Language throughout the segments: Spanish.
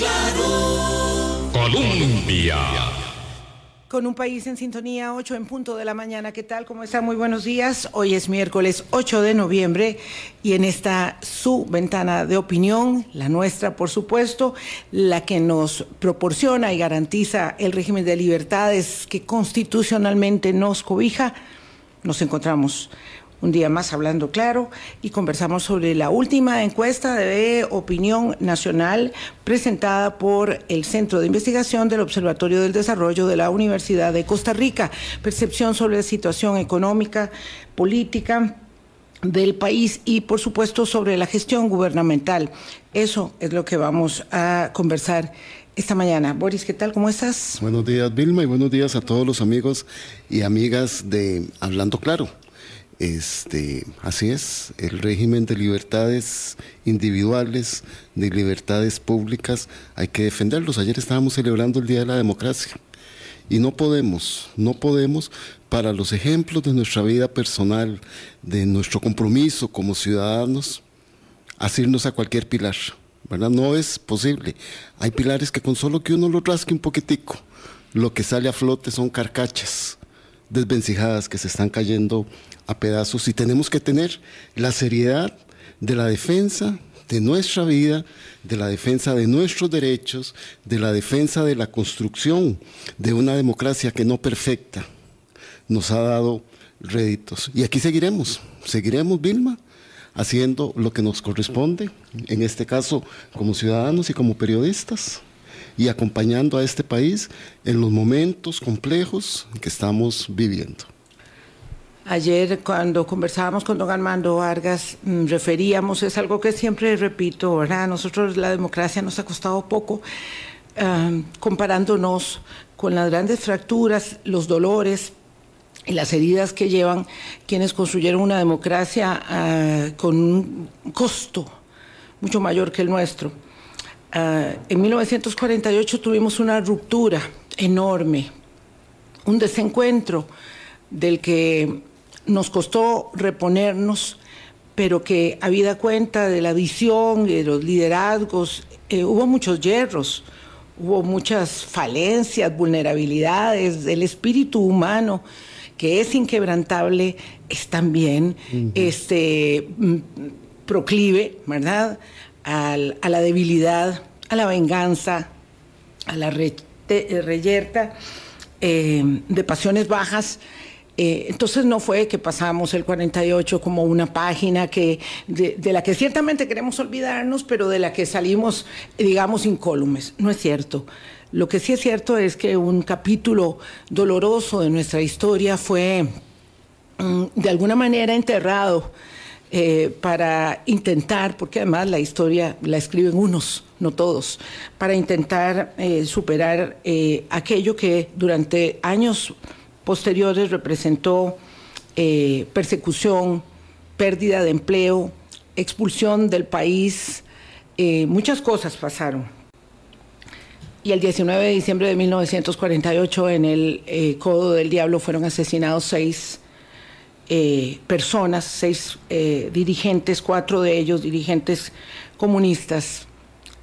claro. Colombia. Con un país en sintonía, 8 en punto de la mañana. ¿Qué tal? ¿Cómo están? Muy buenos días. Hoy es miércoles 8 de noviembre y en esta su ventana de opinión, la nuestra, por supuesto, la que nos proporciona y garantiza el régimen de libertades que constitucionalmente nos cobija, nos encontramos un día más hablando claro y conversamos sobre la última encuesta de opinión nacional presentada por el Centro de Investigación del Observatorio del Desarrollo de la Universidad de Costa Rica, percepción sobre la situación económica, política del país y por supuesto sobre la gestión gubernamental. Eso es lo que vamos a conversar esta mañana. Boris, ¿qué tal? ¿Cómo estás? Buenos días, Vilma, y buenos días a todos los amigos y amigas de Hablando Claro. Este, así es, el régimen de libertades individuales, de libertades públicas, hay que defenderlos. Ayer estábamos celebrando el Día de la Democracia y no podemos, no podemos, para los ejemplos de nuestra vida personal, de nuestro compromiso como ciudadanos, asirnos a cualquier pilar. ¿verdad? No es posible. Hay pilares que con solo que uno lo rasque un poquitico, lo que sale a flote son carcachas desvencijadas que se están cayendo a pedazos y tenemos que tener la seriedad de la defensa de nuestra vida, de la defensa de nuestros derechos, de la defensa de la construcción de una democracia que no perfecta nos ha dado réditos. Y aquí seguiremos, seguiremos, Vilma, haciendo lo que nos corresponde, en este caso como ciudadanos y como periodistas, y acompañando a este país en los momentos complejos que estamos viviendo. Ayer cuando conversábamos con don Armando Vargas mm, referíamos, es algo que siempre repito, ¿verdad? Nosotros la democracia nos ha costado poco, comparándonos con las grandes fracturas, los dolores y las heridas que llevan quienes construyeron una democracia ah, con un costo mucho mayor que el nuestro. Ah, en 1948 tuvimos una ruptura enorme, un desencuentro del que nos costó reponernos, pero que habida cuenta de la visión, de los liderazgos, eh, hubo muchos hierros, hubo muchas falencias, vulnerabilidades del espíritu humano que es inquebrantable, es también este, mm, proclive, ¿verdad?, a la debilidad, a la venganza, a la reyerta eh, de pasiones bajas eh, entonces no fue que pasamos el 48 como una página que, de, la que ciertamente queremos olvidarnos, pero de la que salimos, digamos, incólumes. No es cierto. Lo que sí es cierto es que un capítulo doloroso de nuestra historia fue mm, de alguna manera enterrado eh, para intentar, porque además la historia la escriben unos, no todos, para intentar eh, superar aquello que durante años posteriores representó eh, persecución, pérdida de empleo, expulsión del país, eh, muchas cosas pasaron. Y el 19 de diciembre de 1948 en el eh, Codo del Diablo fueron asesinados seis personas, seis dirigentes, cuatro de ellos dirigentes comunistas.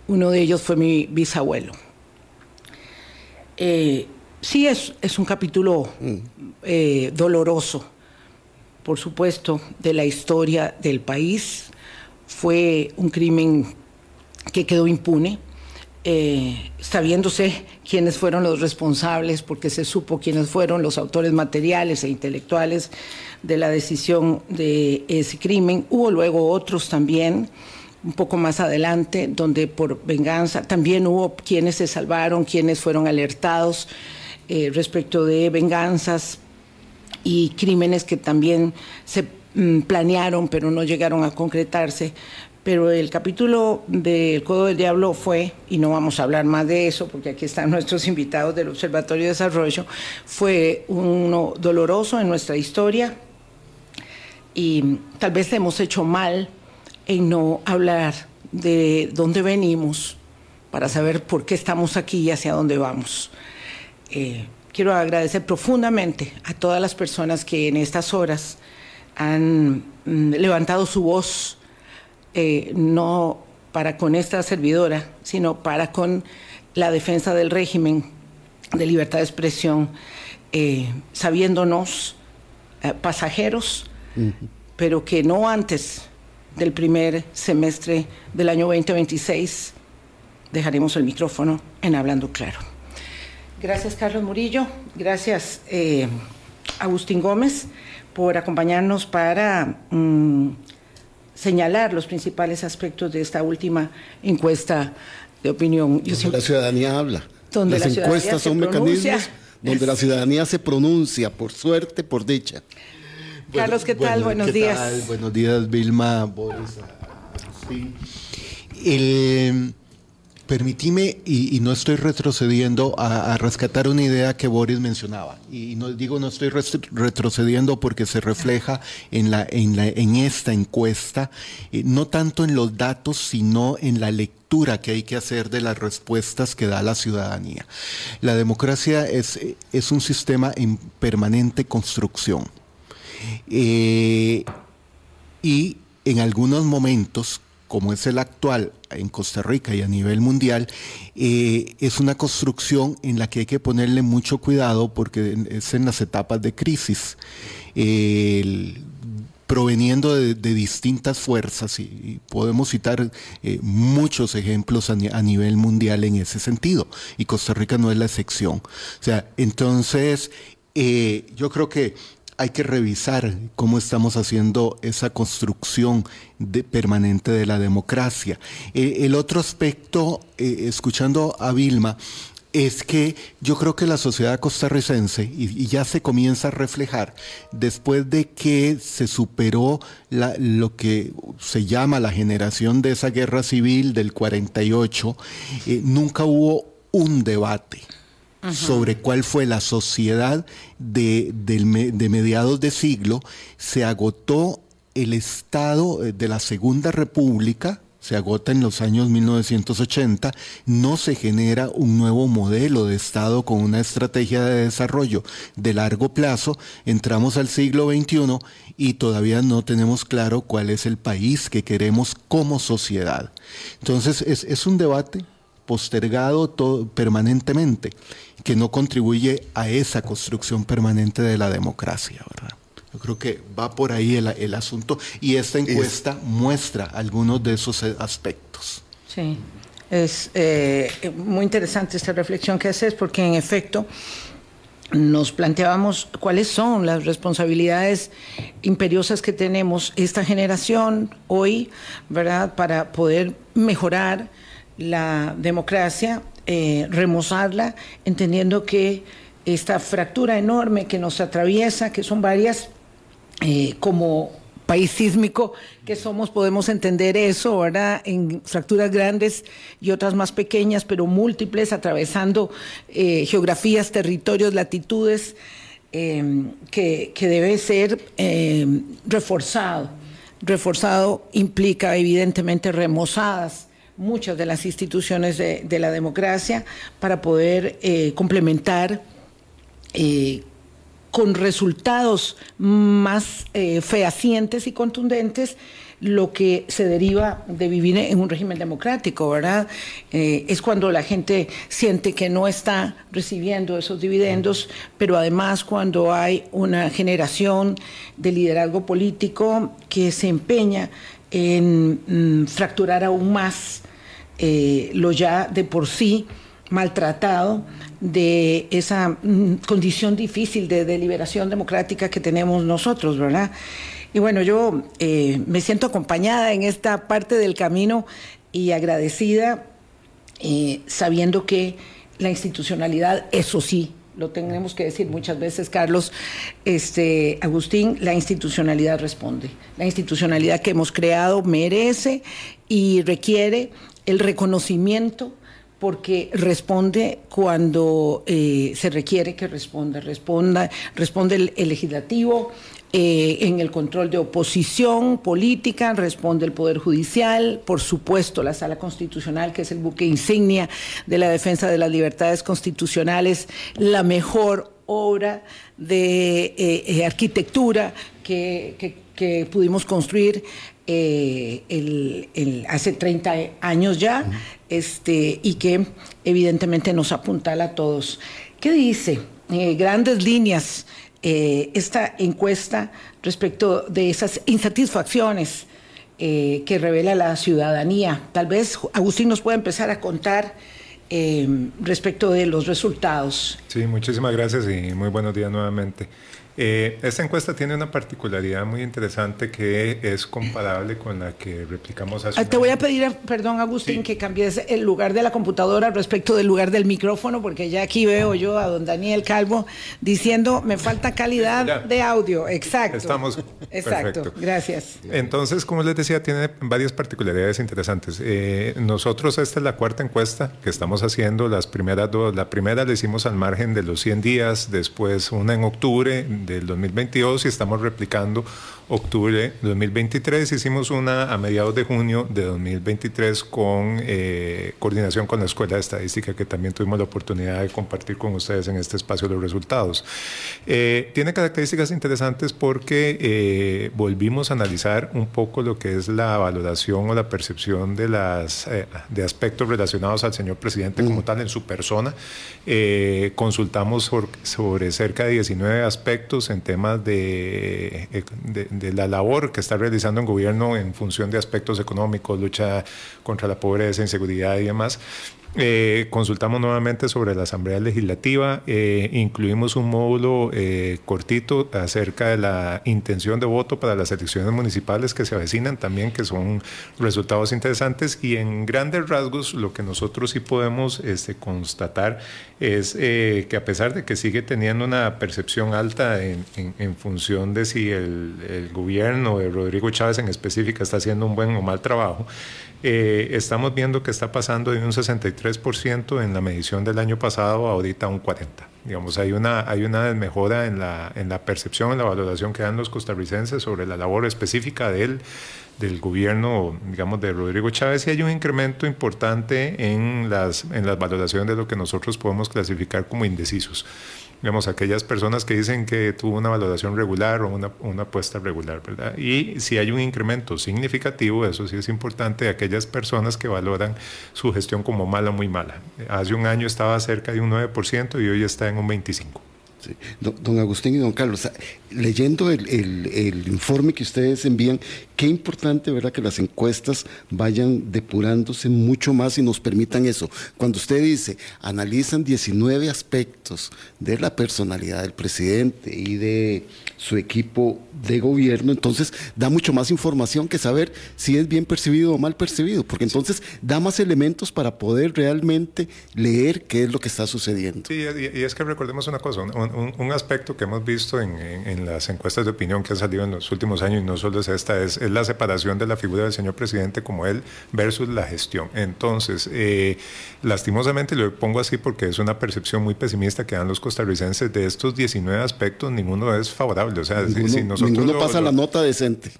Uno de ellos fue mi bisabuelo. Sí, es, es un capítulo eh, doloroso, por supuesto, de la historia del país. Fue un crimen que quedó impune, eh, sabiéndose quiénes fueron los responsables, porque se supo quiénes fueron los autores materiales e intelectuales de la decisión de ese crimen. Hubo luego otros también un poco más adelante, donde por venganza también hubo quienes se salvaron, quienes fueron alertados eh, respecto de venganzas y crímenes que también se mm, planearon pero no llegaron a concretarse. Pero el capítulo del Codo del Diablo fue, y no vamos a hablar más de eso porque aquí están nuestros invitados del Observatorio de Desarrollo, fue uno doloroso en nuestra historia y tal vez hemos hecho mal en no hablar de dónde venimos para saber por qué estamos aquí y hacia dónde vamos. Eh, quiero agradecer profundamente a todas las personas que en estas horas han mm, levantado su voz, eh, no para con esta servidora, sino para con la defensa del régimen de libertad de expresión, eh, sabiéndonos pasajeros, pero que no antes del primer semestre del año 2026 dejaremos el micrófono en Hablando Claro. Gracias, Carlos Murillo. Gracias, eh, Agustín Gómez, por acompañarnos para mm, señalar los principales aspectos de esta última encuesta de opinión. la ciudadanía habla. Donde Las encuestas son mecanismos donde la ciudadanía se pronuncia, por suerte, por dicha. Carlos, ¿qué tal? Buenos días. Buenos días, Vilma, Boris, El Permitime, y, no estoy retrocediendo, a, rescatar una idea que Boris mencionaba. Y no digo no estoy retrocediendo porque se refleja en, esta encuesta, eh, no tanto en los datos, sino en la lectura que hay que hacer de las respuestas que da la ciudadanía. La democracia es, es un sistema en permanente construcción. Eh, y en algunos momentos como es el actual en Costa Rica y a nivel mundial, eh, es una construcción en la que hay que ponerle mucho cuidado porque es en las etapas de crisis. proveniendo de, distintas fuerzas y, podemos citar eh, muchos ejemplos a, nivel mundial en ese sentido y Costa Rica no es la excepción. O sea, entonces eh, yo creo que hay que revisar cómo estamos haciendo esa construcción permanente de la democracia. Eh, el otro aspecto, eh, escuchando a Vilma, es que yo creo que la sociedad costarricense, y, ya se comienza a reflejar, después de que se superó lo que se llama la generación de esa guerra civil del 48, eh, nunca hubo un debate sobre cuál fue la sociedad de, mediados de siglo, se agotó el Estado eh, de la Segunda República, se agota en los años 1980, no se genera un nuevo modelo de Estado con una estrategia de desarrollo de largo plazo, entramos al siglo XXI y todavía no tenemos claro cuál es el país que queremos como sociedad. Entonces es, un debate postergado permanentemente que no contribuye a esa construcción permanente de la democracia, ¿verdad? Yo creo que va por ahí el, asunto y esta encuesta muestra algunos de esos aspectos. Sí, es eh, muy interesante esta reflexión que haces porque en efecto nos planteábamos cuáles son las responsabilidades imperiosas que tenemos esta generación hoy, ¿verdad? Para poder mejorar la democracia eh, remozarla, entendiendo que esta fractura enorme que nos atraviesa, que son varias, eh, como país sísmico que somos, podemos entender eso, ¿verdad? En fracturas grandes y otras más pequeñas, pero múltiples, atravesando eh, geografías, territorios, latitudes, que, que, debe ser reforzado. Reforzado implica evidentemente remozadas muchas de las instituciones de, la democracia para poder eh, complementar eh, con resultados más eh, fehacientes y contundentes lo que se deriva de vivir en un régimen democrático, ¿verdad? es cuando la gente siente que no está recibiendo esos dividendos, pero además cuando hay una generación de liderazgo político que se empeña en mm, fracturar aún más eh, lo ya de por sí maltratado de esa mm, condición difícil de deliberación democrática que tenemos nosotros, ¿verdad? Y bueno, yo eh, me siento acompañada en esta parte del camino y agradecida, eh, sabiendo que la institucionalidad, eso sí, lo tenemos que decir muchas veces, Carlos, este, Agustín, la institucionalidad responde. La institucionalidad que hemos creado merece y requiere el reconocimiento porque responde cuando eh, se requiere que responda. Responda, responde el, legislativo eh, en el control de oposición política, responde el Poder Judicial, por supuesto la Sala Constitucional, que es el buque insignia de la defensa de las libertades constitucionales, la mejor obra de eh, arquitectura que, que pudimos construir eh, el, hace 30 años ya, este, y que evidentemente nos apuntala a todos. ¿Qué dice? Eh, grandes líneas eh, esta encuesta respecto de esas insatisfacciones que revela la ciudadanía. Tal vez Agustín nos pueda empezar a contar respecto de los resultados. Sí, muchísimas gracias y muy buenos días nuevamente. Eh, esta encuesta tiene una particularidad muy interesante que es comparable con la que replicamos hace. Ah, te voy a pedir, perdón, Agustín, que cambies el lugar de la computadora respecto del lugar del micrófono, porque ya aquí veo yo a don Daniel Calvo diciendo me falta calidad de audio. Exacto. Estamos. Exacto. Gracias. Entonces, como les decía, tiene varias particularidades interesantes. Eh, nosotros, esta es la cuarta encuesta que estamos haciendo. Las primeras dos, la primera la hicimos al margen de los 100 días, después una en octubre del 2022 y estamos replicando octubre de 2023. Hicimos una a mediados de junio de 2023 con eh, coordinación con la Escuela de Estadística, que también tuvimos la oportunidad de compartir con ustedes en este espacio los resultados. Eh, tiene características interesantes porque eh, volvimos a analizar un poco lo que es la valoración o la percepción de, las, de aspectos relacionados al señor presidente como mm. tal en su persona. consultamos sobre cerca de 19 aspectos en temas de de la labor que está realizando el gobierno en función de aspectos económicos, lucha contra la pobreza, inseguridad y demás. Eh, consultamos nuevamente sobre la Asamblea Legislativa, eh, incluimos un módulo eh, cortito acerca de la intención de voto para las elecciones municipales que se avecinan también, que son resultados interesantes. Y en grandes rasgos lo que nosotros sí podemos este, constatar es que a pesar de que sigue teniendo una percepción alta en, función de si el, el gobierno de Rodrigo Chávez en específica está haciendo un buen o mal trabajo, eh, estamos viendo que está pasando de un 63% en la medición del año pasado a ahorita un 40%. Digamos, hay una, hay una desmejora en la, en la percepción, en la valoración que dan los costarricenses sobre la labor específica del, del gobierno, digamos, de Rodrigo Chávez y hay un incremento importante en las, en las valoraciones de lo que nosotros podemos clasificar como indecisos digamos, aquellas personas que dicen que tuvo una valoración regular o una, una apuesta regular, ¿verdad? Y si hay un incremento significativo, eso sí es importante, aquellas personas que valoran su gestión como mala o muy mala. Hace un año estaba cerca de un 9% y hoy está en un 25%. Don, Agustín y don Carlos, leyendo el, el, informe que ustedes envían, qué importante, ¿verdad?, que las encuestas vayan depurándose mucho más y nos permitan eso. Cuando usted dice, analizan 19 aspectos de la personalidad del presidente y de su equipo de gobierno, entonces da mucho más información que saber si es bien percibido o mal percibido, porque entonces da más elementos para poder realmente leer qué es lo que está sucediendo. Sí, y, es que recordemos una cosa, un, aspecto que hemos visto en, las encuestas de opinión que han salido en los últimos años, y no solo es esta, es, la separación de la figura del señor presidente como él versus la gestión. Entonces, eh, lastimosamente lo pongo así porque es una percepción muy pesimista que dan los costarricenses de estos 19 aspectos, ninguno es favorable o sea, si, nosotros pasa la nota decente.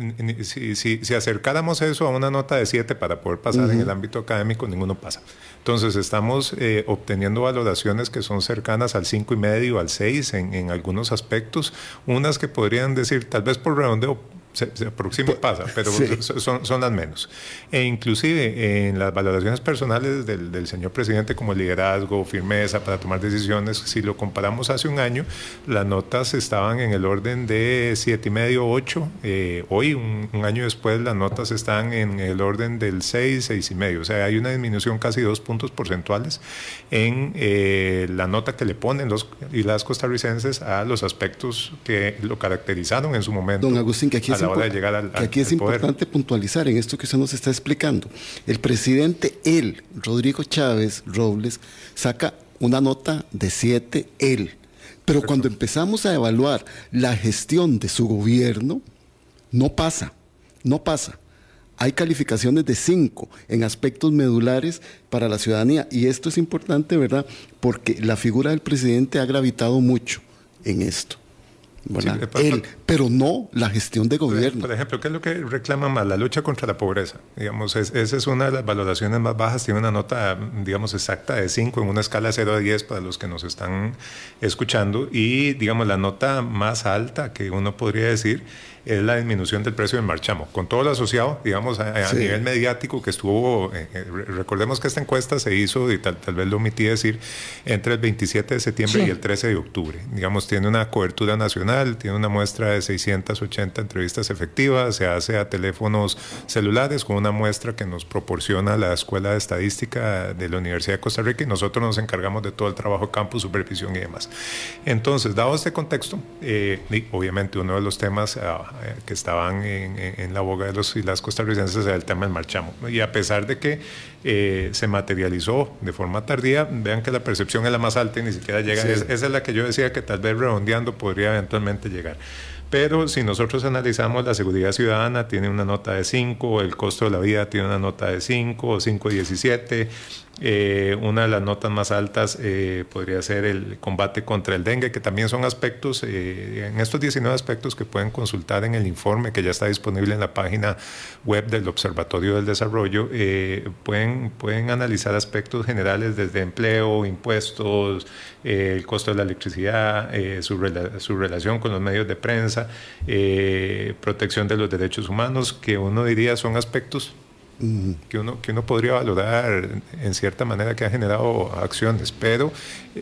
Si, si, acercáramos eso a una nota de 7 para poder pasar en el ámbito académico, ninguno pasa. Entonces, estamos eh, obteniendo valoraciones que son cercanas al 5 y medio, al 6 en, algunos aspectos, unas que podrían decir, tal vez por redondeo, se, aproxima y pasa, pero son, son, las menos. E inclusive en las valoraciones personales del, del, señor presidente como liderazgo, firmeza para tomar decisiones, si lo comparamos hace un año, las notas estaban en el orden de siete y medio, 8. Eh, hoy, un, año después, las notas están en el orden del 6, seis y medio. O sea, hay una disminución casi dos puntos porcentuales en eh, la nota que le ponen los y las costarricenses a los aspectos que lo caracterizaron en su momento. Don Agustín, que aquí aquí es importante puntualizar en esto que usted nos está explicando. El presidente, él, Rodrigo Chávez Robles, saca una nota de 7, él. Pero cuando empezamos a evaluar la gestión de su gobierno, no pasa, no pasa. Hay calificaciones de 5 en aspectos medulares para la ciudadanía. Y esto es importante, ¿verdad? Porque la figura del presidente ha gravitado mucho en esto. Eh, pero no la gestión de gobierno. Por ejemplo, ¿qué es lo que reclama más? La lucha contra la pobreza. Digamos, esa es una de las valoraciones más bajas. Tiene una nota, digamos, exacta de 5 en una escala 0 a 10 para los que nos están escuchando. Y, digamos, la nota más alta que uno podría decir es la disminución del precio del marchamo, con todo lo asociado, digamos, a, nivel mediático que estuvo, eh, eh, recordemos que esta encuesta se hizo, y tal, tal vez lo omití decir, entre el 27 de septiembre y el 13 de octubre. Digamos, tiene una cobertura nacional, tiene una muestra de 680 entrevistas efectivas, se hace a teléfonos celulares con una muestra que nos proporciona la Escuela de Estadística de la Universidad de Costa Rica y nosotros nos encargamos de todo el trabajo campo, supervisión y demás. Entonces, dado este contexto, eh, obviamente uno de los temas ah, eh, que estaban en, la boga de los y las costarricenses era el tema del marchamo. Y a pesar de que eh, se materializó de forma tardía, vean que la percepción es la más alta y ni siquiera llega. esa es la que yo decía que tal vez redondeando podría eventualmente llegar. Pero si nosotros analizamos la seguridad ciudadana, tiene una nota de 5, el costo de la vida tiene una nota de 5 o 5.17, eh, una de las notas más altas eh, podría ser el combate contra el dengue, que también son aspectos, eh, en estos 19 aspectos que pueden consultar en el informe que ya está disponible en la página web del Observatorio del Desarrollo, pueden, pueden analizar aspectos generales desde empleo, impuestos, el costo de la electricidad, su, su, relación con los medios de prensa, protección de los derechos humanos, que uno diría son aspectos que uno, que uno podría valorar en cierta manera que ha generado acciones, pero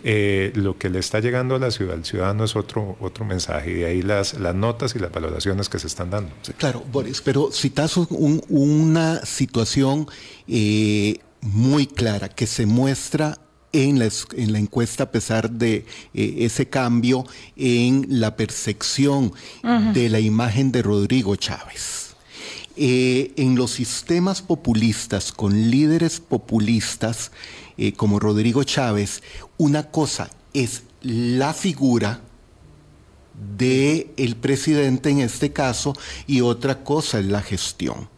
eh, lo que le está llegando a la ciudad, al ciudadano es otro, otro mensaje y de ahí las, las notas y las valoraciones que se están dando. Claro, Boris, pero citas una situación eh, muy clara que se muestra en la, en la, encuesta a pesar de eh, ese cambio en la percepción de la imagen de Rodrigo Chávez. Eh, en los sistemas populistas, con líderes populistas eh, como Rodrigo Chávez, una cosa es la figura del el presidente en este caso y otra cosa es la gestión.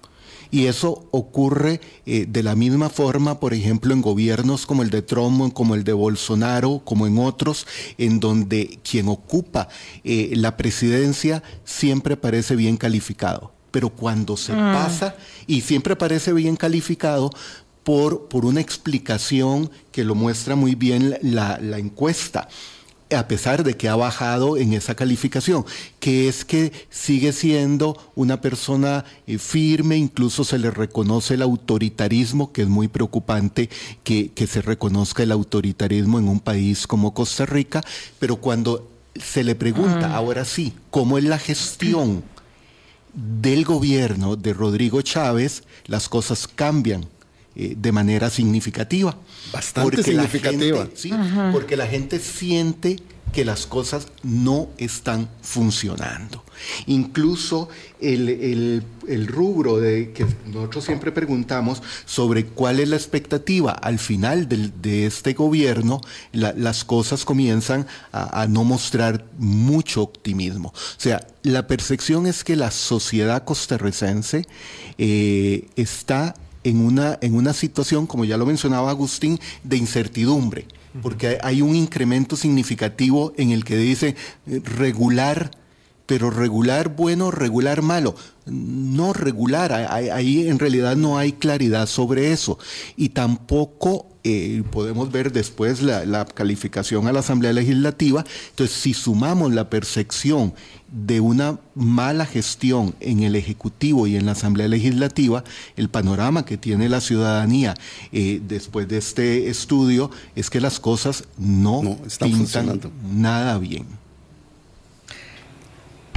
Y eso ocurre eh, de la misma forma, por ejemplo, en gobiernos como el de Trump, como el de Bolsonaro, como en otros, en donde quien ocupa la presidencia siempre parece bien calificado pero cuando se mm. pasa, y siempre parece bien calificado, por, por, una explicación que lo muestra muy bien la, encuesta a pesar de que ha bajado en esa calificación, que es que sigue siendo una persona eh, firme, incluso se le reconoce el autoritarismo, que es muy preocupante que, que, se reconozca el autoritarismo en un país como Costa Rica, pero cuando se le pregunta, mm. ahora sí, ¿cómo es la gestión? Del gobierno de Rodrigo Chávez las cosas cambian eh, de manera significativa. Bastante significativa. ¿sí? Porque la gente siente que las cosas no están funcionando. Incluso el, rubro de que nosotros siempre preguntamos sobre cuál es la expectativa al final de este gobierno, las cosas comienzan a, no mostrar mucho optimismo. O sea, la percepción es que la sociedad costarricense eh, está en una, en una situación, como ya lo mencionaba Agustín, de incertidumbre porque hay un incremento significativo en el que dice eh, regular, pero regular bueno, regular malo. No regular, ahí en realidad no hay claridad sobre eso. Y tampoco eh, podemos ver después la, calificación a la Asamblea Legislativa. Entonces, si sumamos la percepción de una mala gestión en el Ejecutivo y en la Asamblea Legislativa, el panorama que tiene la ciudadanía eh, después de este estudio es que las cosas no, están funcionando nada bien.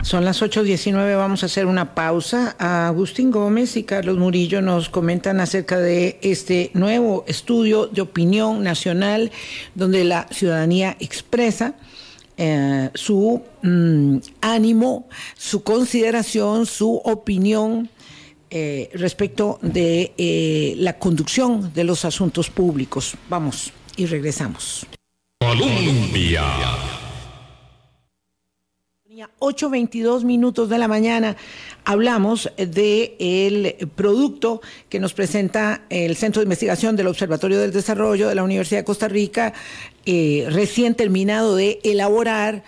Son las 8.19, vamos a hacer una pausa. Agustín Gómez y Carlos Murillo nos comentan acerca de este nuevo estudio de opinión nacional donde la ciudadanía expresa eh, su mm, ánimo, su consideración, su opinión eh, respecto de eh, la conducción de los asuntos públicos. Vamos y regresamos. 8.22 minutos de la mañana hablamos del el producto que nos presenta el Centro de Investigación del Observatorio del Desarrollo de la Universidad de Costa Rica, eh, recién terminado de elaborar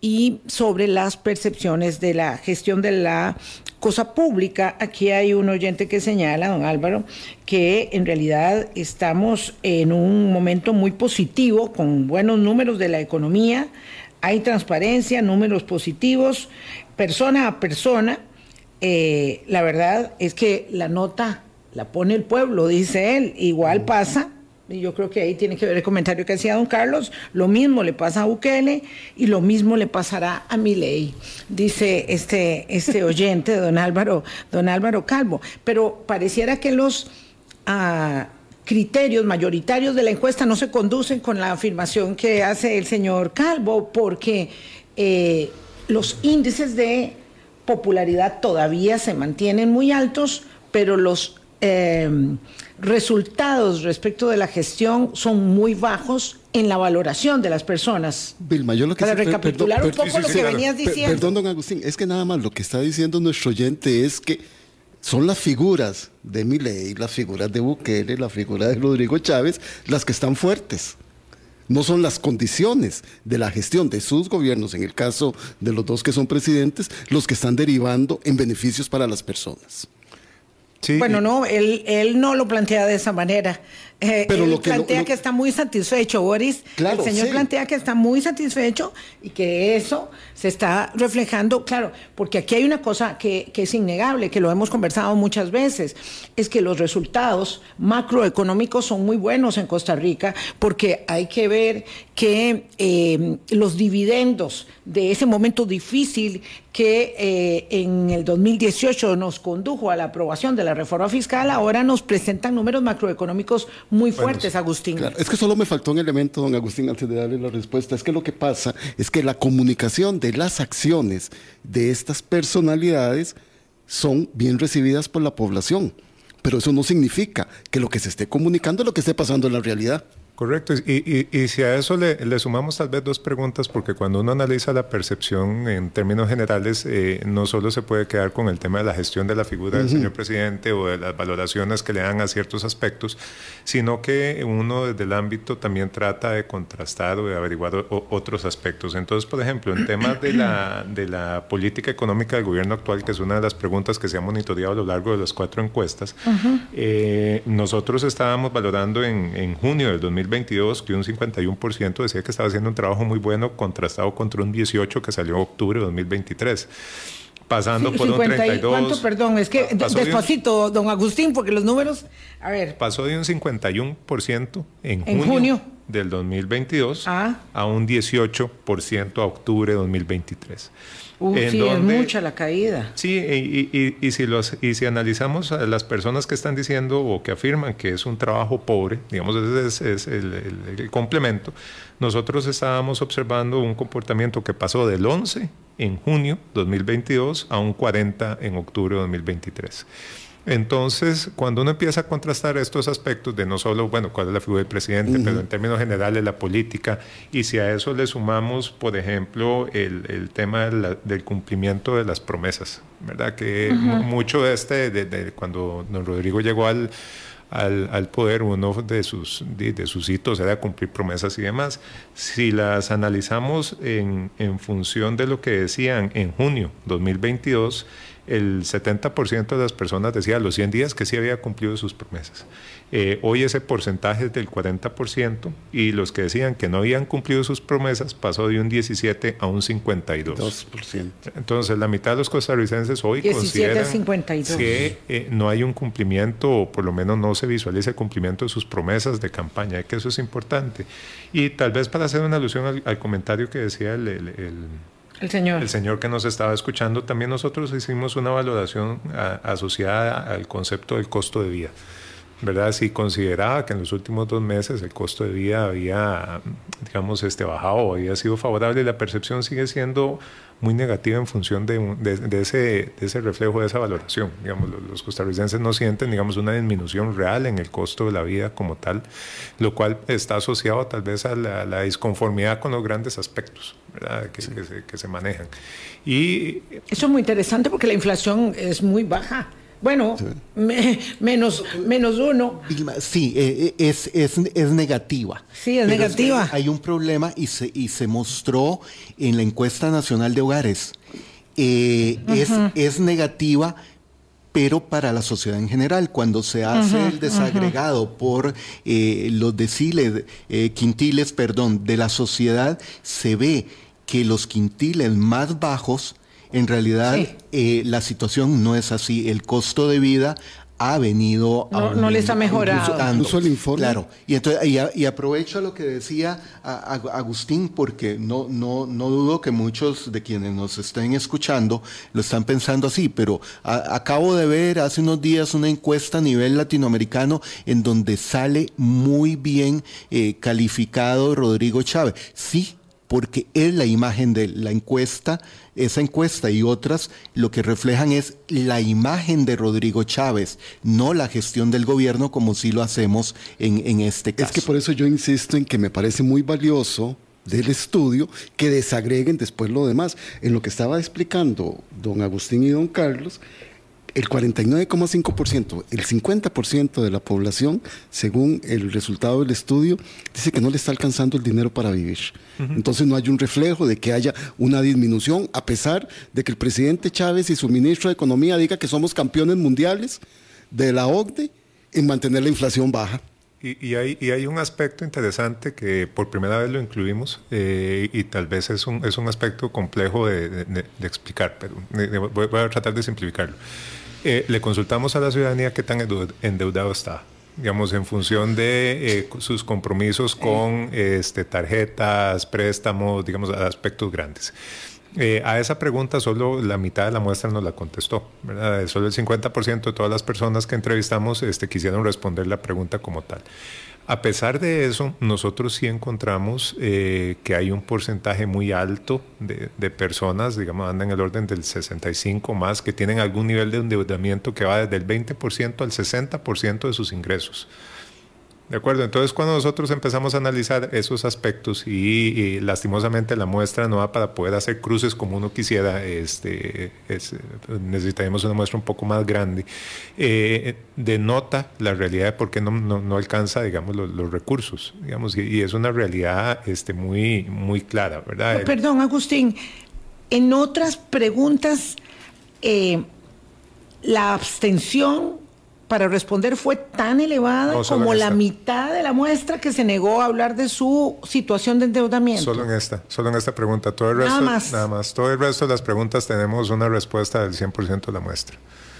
y sobre las percepciones de la gestión de la cosa pública. Aquí hay un oyente que señala, don Álvaro, que en realidad estamos en un momento muy positivo, con buenos números de la economía, hay transparencia, números positivos, persona a persona. Eh, la verdad es que la nota la pone el pueblo, dice él. Igual pasa, y yo creo que ahí tiene que ver el comentario que hacía don Carlos, lo mismo le pasa a Bukele y lo mismo le pasará a Milei, dice este, este oyente, don Álvaro, don Álvaro Calvo. Pero pareciera que los ah, criterios mayoritarios de la encuesta no se conducen con la afirmación que hace el señor Calvo, porque eh, los índices de popularidad todavía se mantienen muy altos, pero los eh, resultados respecto de la gestión son muy bajos en la valoración de las personas. Vilma, yo lo que Para sí- recapitular perdón, un poco lo que claro. venías diciendo. Perdón, don Agustín, es que nada más lo que está diciendo nuestro oyente es que son las figuras de Milei, las figuras de Bukele, la figura de Rodrigo Chávez, las que están fuertes. No son las condiciones de la gestión de sus gobiernos, en el caso de los dos que son presidentes, los que están derivando en beneficios para las personas. Sí, Bueno, no, él, él no lo plantea de esa manera. Eh, Pero él lo que lo- plantea lo- que está muy satisfecho, Boris. Claro, el señor sí. plantea que está muy satisfecho y que eso se está reflejando, claro, porque aquí hay una cosa que, que es innegable, que lo hemos conversado muchas veces, es que los resultados macroeconómicos son muy buenos en Costa Rica, porque hay que ver que eh, los dividendos de ese momento difícil que eh, en el 2018 nos condujo a la aprobación de la reforma fiscal, ahora nos presentan números macroeconómicos muy fuertes, Agustín. Claro, es que solo me faltó un elemento, don Agustín, antes de darle la respuesta. Es que lo que pasa es que la comunicación de las acciones de estas personalidades son bien recibidas por la población. Pero eso no significa que lo que se esté comunicando es lo que esté pasando en la realidad. Correcto. Y, y- y si a eso le, le sumamos tal vez dos preguntas, porque cuando uno analiza la percepción en términos generales, eh, no solo se puede quedar con el tema de la gestión de la figura del señor presidente o de las valoraciones que le dan a ciertos aspectos, sino que uno desde el ámbito también trata de contrastar o de averiguar o- otros aspectos. Entonces, por ejemplo, en temas de la, de la política económica del gobierno actual, que es una de las preguntas que se ha monitoreado a lo largo de las cuatro encuestas, eh, nosotros estábamos valorando en, en junio del 2022 que un 51% decía que estaba haciendo un trabajo muy bueno, contrastado contra un 18% que salió en octubre de 2023. Pasando por un 50 y- 32. ¿Cuánto? Perdón, es que de un- despacito, don Agustín, porque los números, a ver, pasó de un 51% en, En junio, junio. Del 2022 Ah. a un 18% a octubre de 2023. uh, En sí, donde- es mucha la caída. Sí, y, y- y- y si los, y si analizamos a las personas que están diciendo o que afirman que es un trabajo pobre, digamos, ese es, es el, el- el complemento, nosotros estábamos observando un comportamiento que pasó del 11 en junio 2022 a un 40 en octubre de 2023. Entonces, cuando uno empieza a contrastar estos aspectos de no solo, bueno, cuál es la figura del presidente, pero en términos generales la política, y si a eso le sumamos, por ejemplo, el, el tema de la- del cumplimiento de las promesas, ¿verdad? Que mu- mucho de este, de, de cuando don Rodrigo llegó al, al, al poder, uno de sus, de, de sus hitos era cumplir promesas y demás. Si las analizamos en, en función de lo que decían en junio 2022, el 70% de las personas decía a los 100 días que sí había cumplido sus promesas. Eh, hoy ese porcentaje es del 40% y los que decían que no habían cumplido sus promesas pasó de un 17 a un 52. 2%. Entonces, la mitad de los costarricenses hoy 17 a consideran 52. que eh, no hay un cumplimiento, o por lo menos no se visualiza el cumplimiento de sus promesas de campaña, que eso es importante. Y tal vez para hacer una alusión al, al comentario que decía el, el- el- El señor. el señor que nos estaba escuchando, también nosotros hicimos una valoración asociada al concepto del costo de vida. ¿Verdad? Si consideraba que en los últimos dos meses el costo de vida había, digamos, este, bajado había sido favorable, la percepción sigue siendo muy negativa en función de, de- de ese, de ese reflejo, de esa valoración. Digamos, los, los costarricenses no sienten, digamos, una disminución real en el costo de la vida como tal, lo cual está asociado tal vez a la, la disconformidad con los grandes aspectos ¿verdad? Que, que se, que se manejan. Y Eso es muy interesante porque la inflación es muy baja. Bueno, me- menos, menos uno. Sí, eh, eh, es, es, es negativa. Sí, es Pero negativa. que hay un problema y se, y se mostró en la encuesta nacional de hogares. Eh, es, es negativa, pero para la sociedad en general, cuando se hace el desagregado por eh, los deciles, eh, quintiles, perdón, de la sociedad, se ve que los quintiles más bajos, en realidad Sí. eh, la situación no es así. El costo de vida ha venido No- no les ha mejorado. Incluso el informe. Claro. Y, entonces, y, a- y aprovecho lo que decía a- a- Agustín, porque no, no, no dudo que muchos de quienes nos estén escuchando lo están pensando así, pero a- acabo de ver hace unos días una encuesta a nivel latinoamericano en donde sale muy bien eh, calificado Rodrigo Chávez. Sí, porque es la imagen de la encuesta, esa encuesta y otras lo que reflejan es la imagen de Rodrigo Chávez, no la gestión del gobierno como si lo hacemos en, en este caso. Es que por eso yo insisto en que me parece muy valioso del estudio que desagreguen después lo demás. En lo que estaba explicando don Agustín y don Carlos, el 49,5%, el 50% de la población, según el resultado del estudio, dice que no le está alcanzando el dinero para vivir. Entonces no hay un reflejo de que haya una disminución, a pesar de que el presidente Chávez y su ministro de Economía diga que somos campeones mundiales de la OCDE en mantener la inflación baja. Y, y hay, y hay un aspecto interesante que por primera vez lo incluimos eh, y tal vez es un, es un aspecto complejo de, de- de- de explicar, pero voy, voy a tratar de simplificarlo. Eh, le consultamos a la ciudadanía qué tan endeud- endeudado está, digamos, en función de eh, sus compromisos con este, tarjetas, préstamos, digamos, aspectos grandes. Eh, a esa pregunta solo la mitad de la muestra nos la contestó, ¿verdad? Solo el 50% de todas las personas que entrevistamos este, quisieron responder la pregunta como tal. A pesar de eso, nosotros sí encontramos eh, que hay un porcentaje muy alto de, de personas, digamos, andan en el orden del 65 más, que tienen algún nivel de endeudamiento que va desde el 20% al 60% de sus ingresos. De acuerdo, entonces cuando nosotros empezamos a analizar esos aspectos y, y lastimosamente la muestra no va para poder hacer cruces como uno quisiera, este, es, necesitaríamos una muestra un poco más grande, eh, denota la realidad de por qué no, no, no alcanza, digamos, los, los recursos, digamos, y, y es una realidad este, muy, muy clara, ¿verdad? Perdón, Agustín. En otras preguntas, eh, la abstención para responder fue tan elevada No, como la mitad de la muestra que se negó a hablar de su situación de endeudamiento. Solo en esta, solo en esta pregunta. Todo el Nada resto, más. Nada más. Todo el resto de las preguntas tenemos una respuesta del 100% de la muestra.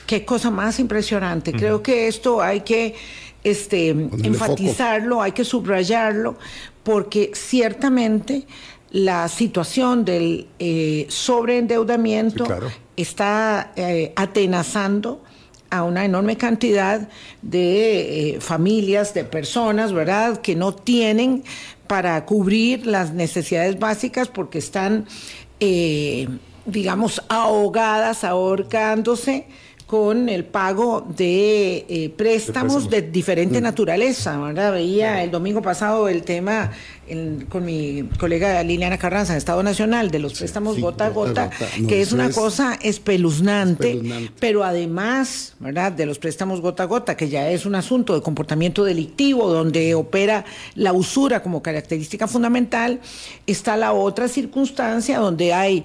Qué cosa más impresionante. Creo que esto hay que este, Ponerle enfatizarlo, hay que subrayarlo, porque ciertamente la situación del eh, sobreendeudamiento Sí, claro. está eh, atenazando a una enorme cantidad de eh, familias, de personas, ¿verdad?, que no tienen para cubrir las necesidades básicas porque están, eh, digamos, ahogadas, ahorcándose con el pago de eh, préstamos de diferente naturaleza, ¿verdad? Veía el domingo pasado el tema en- con mi colega Liliana Carranza en Estado Nacional de los préstamos sí, gota a gota a gota, gota. No, que es una es cosa espeluznante, espeluznante. pero además, ¿verdad? De los préstamos gota a gota, que ya es un asunto de comportamiento delictivo, donde opera la usura como característica fundamental, está la otra circunstancia donde hay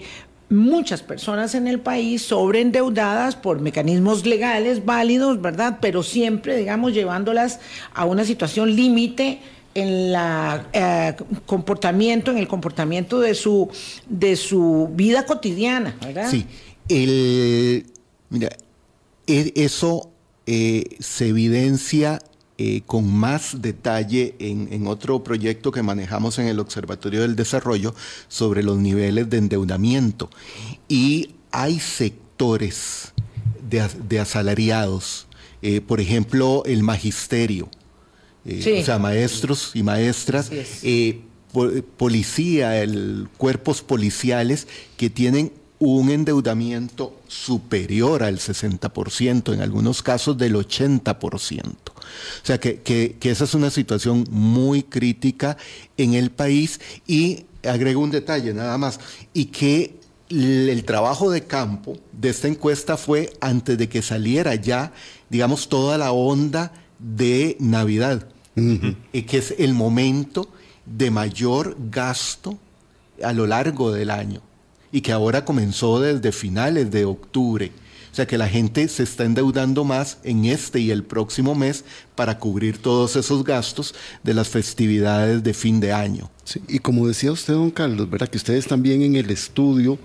muchas personas en el país sobreendeudadas por mecanismos legales válidos, ¿verdad? Pero siempre, digamos, llevándolas a una situación límite en la eh, comportamiento, en el comportamiento de su de su vida cotidiana, ¿verdad? Sí, el, mira, e- eso eh, se evidencia eh, con más detalle en, en otro proyecto que manejamos en el Observatorio del Desarrollo sobre los niveles de endeudamiento. Y hay sectores de, as- de asalariados, eh, por ejemplo, el magisterio, eh, Sí. o sea, maestros y maestras, policía, el, cuerpos policiales que tienen un endeudamiento superior al 60%, en algunos casos del 80%. O sea que, que- que esa es una situación muy crítica en el país. Y agrego un detalle nada más, y que el trabajo de campo de esta encuesta fue antes de que saliera ya, digamos, toda la onda de Navidad, y que es el momento de mayor gasto a lo largo del año. Y que ahora comenzó desde finales de octubre. O sea que la gente se está endeudando más en este y el próximo mes para cubrir todos esos gastos de las festividades de fin de año. Sí, y como decía usted, don Carlos, ¿verdad? Que ustedes también en el estudio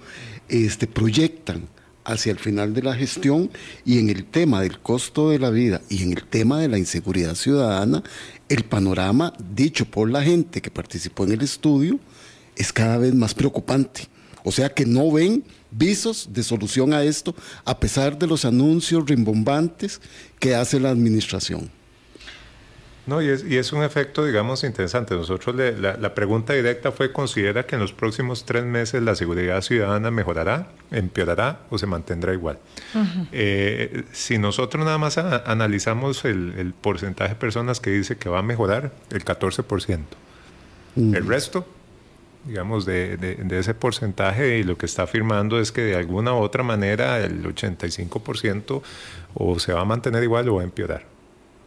este, proyectan hacia el final de la gestión y en el tema del costo de la vida y en el tema de la inseguridad ciudadana, el panorama dicho por la gente que participó en el estudio es cada vez más preocupante. O sea que no ven visos de solución a esto a pesar de los anuncios rimbombantes que hace la administración. No, y es, y es un efecto, digamos, interesante. Nosotros le, la, la, pregunta directa fue, ¿considera que en los próximos tres meses la seguridad ciudadana mejorará, empeorará o se mantendrá igual? Uh -huh. eh, si nosotros nada más a, analizamos el, el, porcentaje de personas que dice que va a mejorar, el 14%. Uh -huh. El resto, digamos, de, de, de, ese porcentaje y lo que está afirmando es que de alguna u otra manera el 85% o se va a mantener igual o va a empeorar.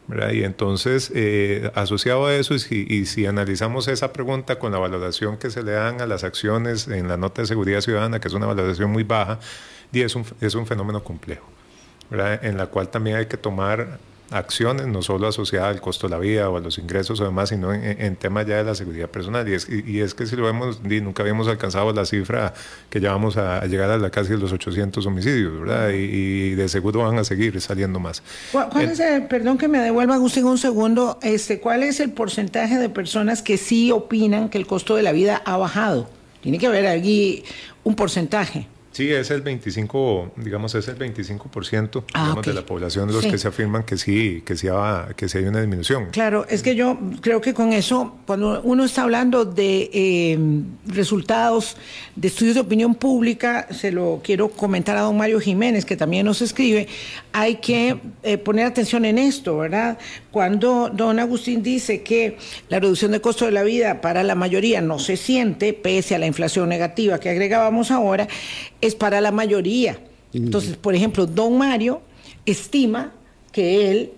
¿verdad? Y entonces, eh, asociado a eso, y si, y si, analizamos esa pregunta con la valoración que se le dan a las acciones en la nota de seguridad ciudadana, que es una valoración muy baja, y es un, es un fenómeno complejo, ¿verdad? en la cual también hay que tomar acciones, no solo asociadas al costo de la vida o a los ingresos o demás, sino en, en temas ya de la seguridad personal. Y es, y es que si lo vemos, nunca habíamos alcanzado la cifra que ya vamos a, a llegar a la casi los 800 homicidios, ¿verdad? Y, y, de seguro van a seguir saliendo más. ¿Cuál, cuál es el, perdón que me devuelva Agustín un segundo, este, ¿cuál es el porcentaje de personas que sí opinan que el costo de la vida ha bajado? Tiene que haber aquí un porcentaje. Sí, es el 25, digamos, es el 25% ah, digamos, okay. de la población de los sí. que se afirman que sí, que sí, ha, que sí hay una disminución. Claro, es que yo creo que con eso, cuando uno está hablando de eh, resultados de estudios de opinión pública, se lo quiero comentar a don Mario Jiménez, que también nos escribe, hay que eh, poner atención en esto, ¿verdad? Cuando don Agustín dice que la reducción de costo de la vida para la mayoría no se siente, pese a la inflación negativa que agregábamos ahora, es para la mayoría. Entonces, por ejemplo, don Mario estima que él,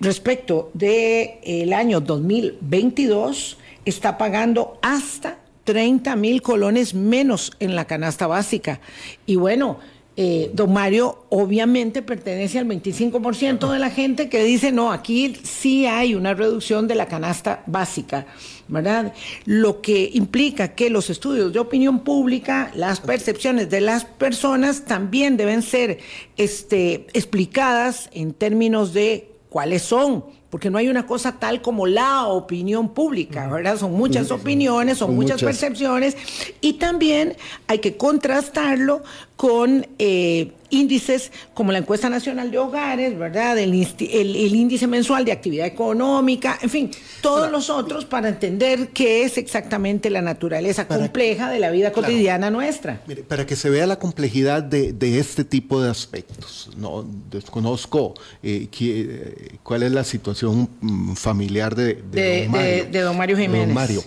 respecto del de año 2022, está pagando hasta 30 mil colones menos en la canasta básica. Y bueno, eh, don Mario obviamente pertenece al 25% de la gente que dice, no, aquí sí hay una reducción de la canasta básica, ¿verdad? Lo que implica que los estudios de opinión pública, las percepciones de las personas también deben ser este, explicadas en términos de cuáles son porque no hay una cosa tal como la opinión pública, ¿verdad? Son muchas opiniones, son muchas, muchas. percepciones y también hay que contrastarlo con eh, índices como la encuesta nacional de hogares, ¿verdad? El, el, el, índice mensual de actividad económica, en fin, todos los otros para entender qué es exactamente la naturaleza compleja de la vida cotidiana claro. nuestra. Mire, para que se vea la complejidad de, de este tipo de aspectos, no desconozco eh, qué, cuál es la situación mm, familiar de, de, de, don, Mario, de don, Mario, Jiménez. Don Mario.